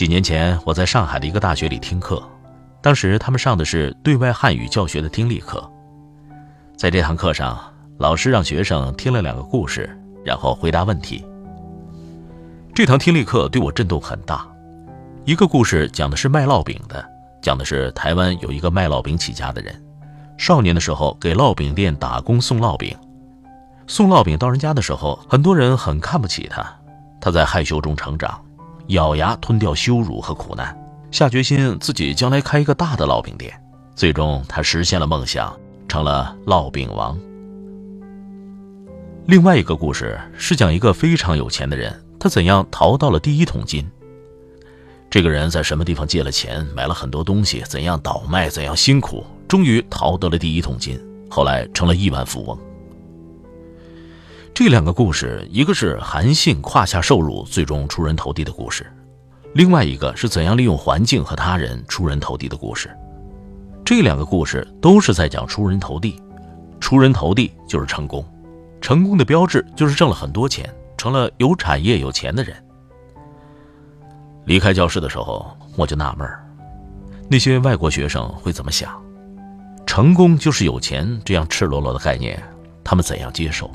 几年前，我在上海的一个大学里听课，当时他们上的是对外汉语教学的听力课。在这堂课上，老师让学生听了两个故事，然后回答问题。这堂听力课对我震动很大。一个故事讲的是卖烙饼的，讲的是台湾有一个卖烙饼起家的人，少年的时候给烙饼店打工送烙饼，送烙饼到人家的时候，很多人很看不起他，他在害羞中成长，咬牙吞掉羞辱和苦难，下决心自己将来开一个大的烙饼店，最终他实现了梦想，成了烙饼王。另外一个故事是讲一个非常有钱的人，他怎样淘到了第一桶金。这个人在什么地方借了钱，买了很多东西，怎样倒卖，怎样辛苦，终于淘得了第一桶金，后来成了亿万富翁。这两个故事，一个是韩信胯下受辱，最终出人头地的故事；另外一个是怎样利用环境和他人出人头地的故事。这两个故事都是在讲出人头地，出人头地就是成功，成功的标志就是挣了很多钱，成了有产业有钱的人。离开教室的时候，我就纳闷儿，那些外国学生会怎么想？成功就是有钱这样赤裸裸的概念，他们怎样接受？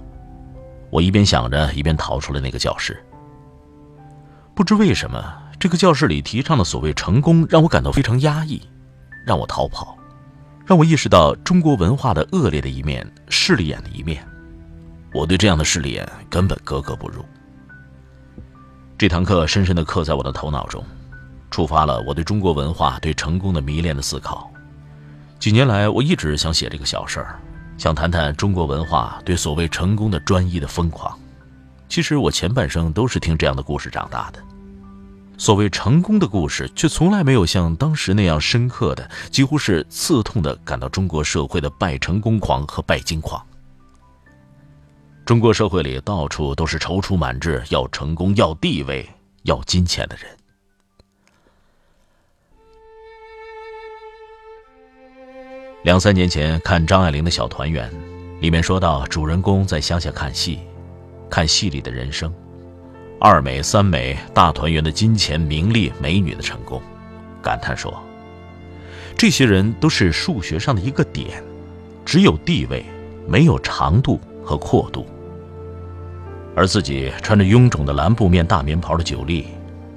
我一边想着，一边逃出了那个教室。不知为什么，这个教室里提倡的所谓成功，让我感到非常压抑，让我逃跑，让我意识到中国文化的恶劣的一面、势利眼的一面。我对这样的势利眼根本格格不入。这堂课深深地刻在我的头脑中，触发了我对中国文化、对成功的迷恋的思考。几年来，我一直想写这个小事儿，想谈谈中国文化对所谓成功的专一的疯狂。其实我前半生都是听这样的故事长大的，所谓成功的故事，却从来没有像当时那样深刻的，几乎是刺痛的感到中国社会的拜成功狂和拜金狂。中国社会里到处都是踌躇满志、要成功、要地位、要金钱的人。两三年前看张爱玲的小团圆，里面说到主人公在乡下看戏，看戏里的人生，二美三美大团圆的金钱、名利、美女的成功，感叹说：这些人都是数学上的一个点，只有地位，没有长度和阔度。而自己穿着臃肿的蓝布面大棉袍的九莉，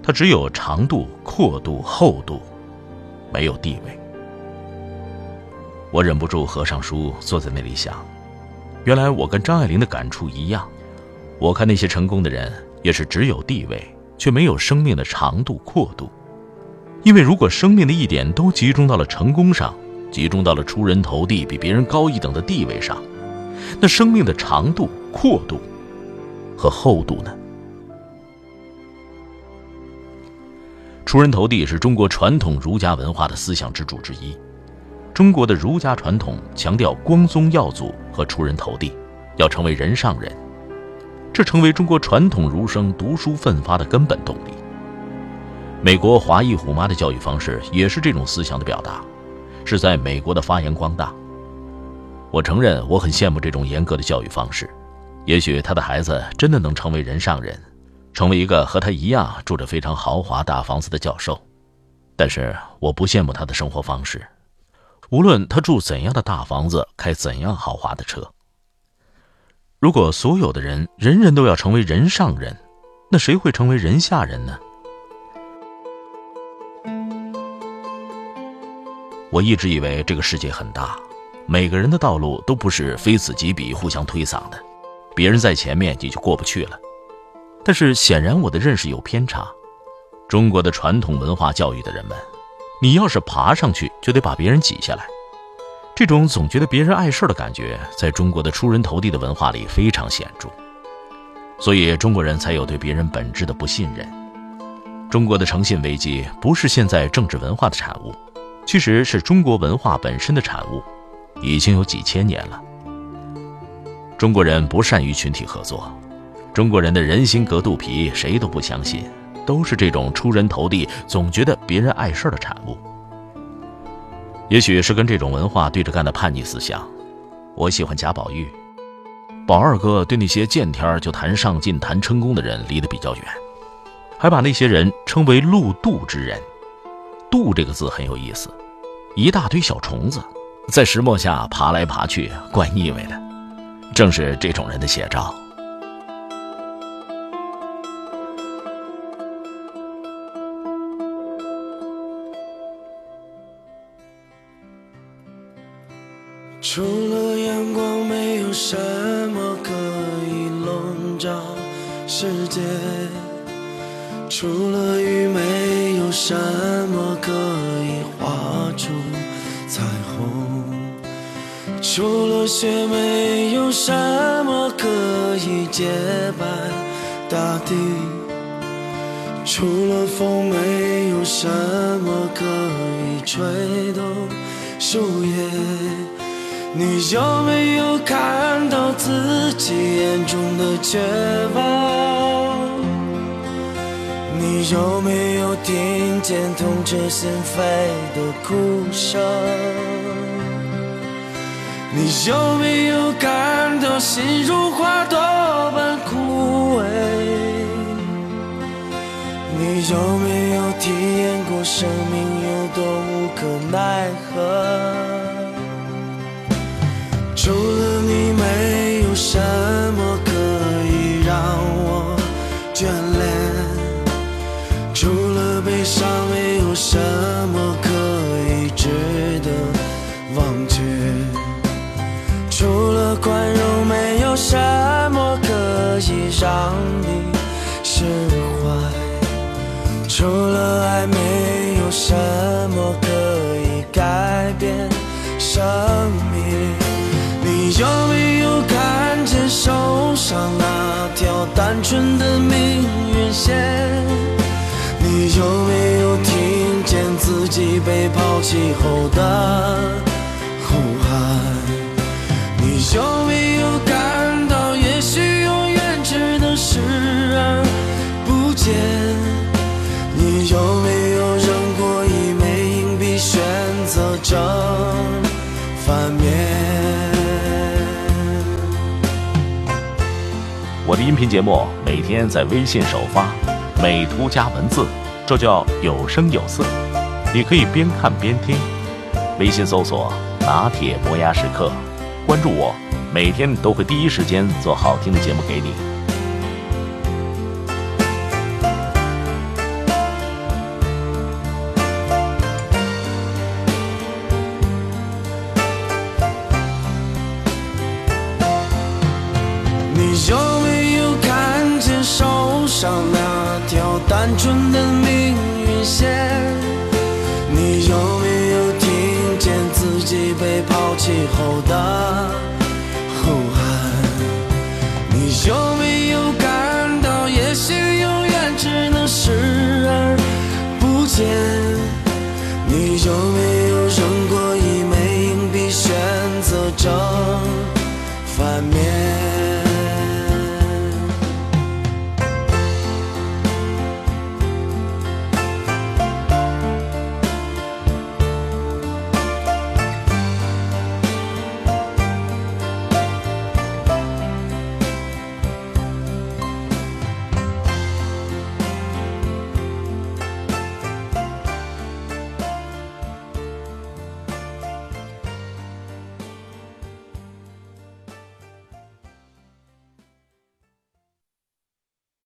她只有长度、阔度、厚度，没有地位。我忍不住合上书，坐在那里想：原来我跟张爱玲的感触一样。我看那些成功的人，也是只有地位，却没有生命的长度、阔度。因为如果生命的一点都集中到了成功上，集中到了出人头地、比别人高一等的地位上，那生命的长度、阔度。和厚度呢？出人头地是中国传统儒家文化的思想支柱之一。中国的儒家传统强调光宗耀祖和出人头地，要成为人上人，这成为中国传统儒生读书奋发的根本动力。美国华裔虎妈的教育方式也是这种思想的表达，是在美国的发扬光大。我承认，我很羡慕这种严格的教育方式。也许他的孩子真的能成为人上人，成为一个和他一样住着非常豪华大房子的教授。但是我不羡慕他的生活方式，无论他住怎样的大房子，开怎样豪华的车。如果所有的人人人都要成为人上人，那谁会成为人下人呢？我一直以为这个世界很大，每个人的道路都不是非此即彼、互相推搡的。别人在前面，你就过不去了。但是显然我的认识有偏差。中国的传统文化教育的人们，你要是爬上去，就得把别人挤下来。这种总觉得别人碍事的感觉，在中国的出人头地的文化里非常显著。所以中国人才有对别人本质的不信任。中国的诚信危机不是现在政治文化的产物，其实是中国文化本身的产物，已经有几千年了。中国人不善于群体合作，中国人的人心隔肚皮，谁都不相信，都是这种出人头地，总觉得别人碍事的产物。也许是跟这种文化对着干的叛逆思想。我喜欢贾宝玉，宝二哥对那些见天就谈上进、谈成功的人离得比较远。还把那些人称为“路渡之人”，“渡”这个字很有意思，一大堆小虫子在石磨下爬来爬去，怪腻味的，正是这种人的写照。除了阳光，没有什么可以笼罩世界。除了雨，没有什么可以画出彩虹；除了雪，没有什么可以洁白大地；除了风，没有什么可以吹动树叶。你有没有看到自己眼中的绝望？你有没有听见痛彻心扉的哭声？你有没有感到心如花朵般枯萎？你有没有体验过生命有多无可奈何？上，没有什么可以值得忘却；除了宽容，没有什么可以让你释怀；除了爱，没有什么可以改变生命。你有后的呼喊？你有没有感到，也许永远只能视而不见？你有没有扔过一枚硬币，选择正反面？我的音频节目每天在微信首发。美图加文字，这叫有声有色。你可以边看边听。微信搜索“拿铁磨牙时刻”，关注我，每天都会第一时间做好听的节目给你。被抛弃后的呼喊你有没有感到也许永远只能视而不见？你有没有扔过一枚硬币选择正反面？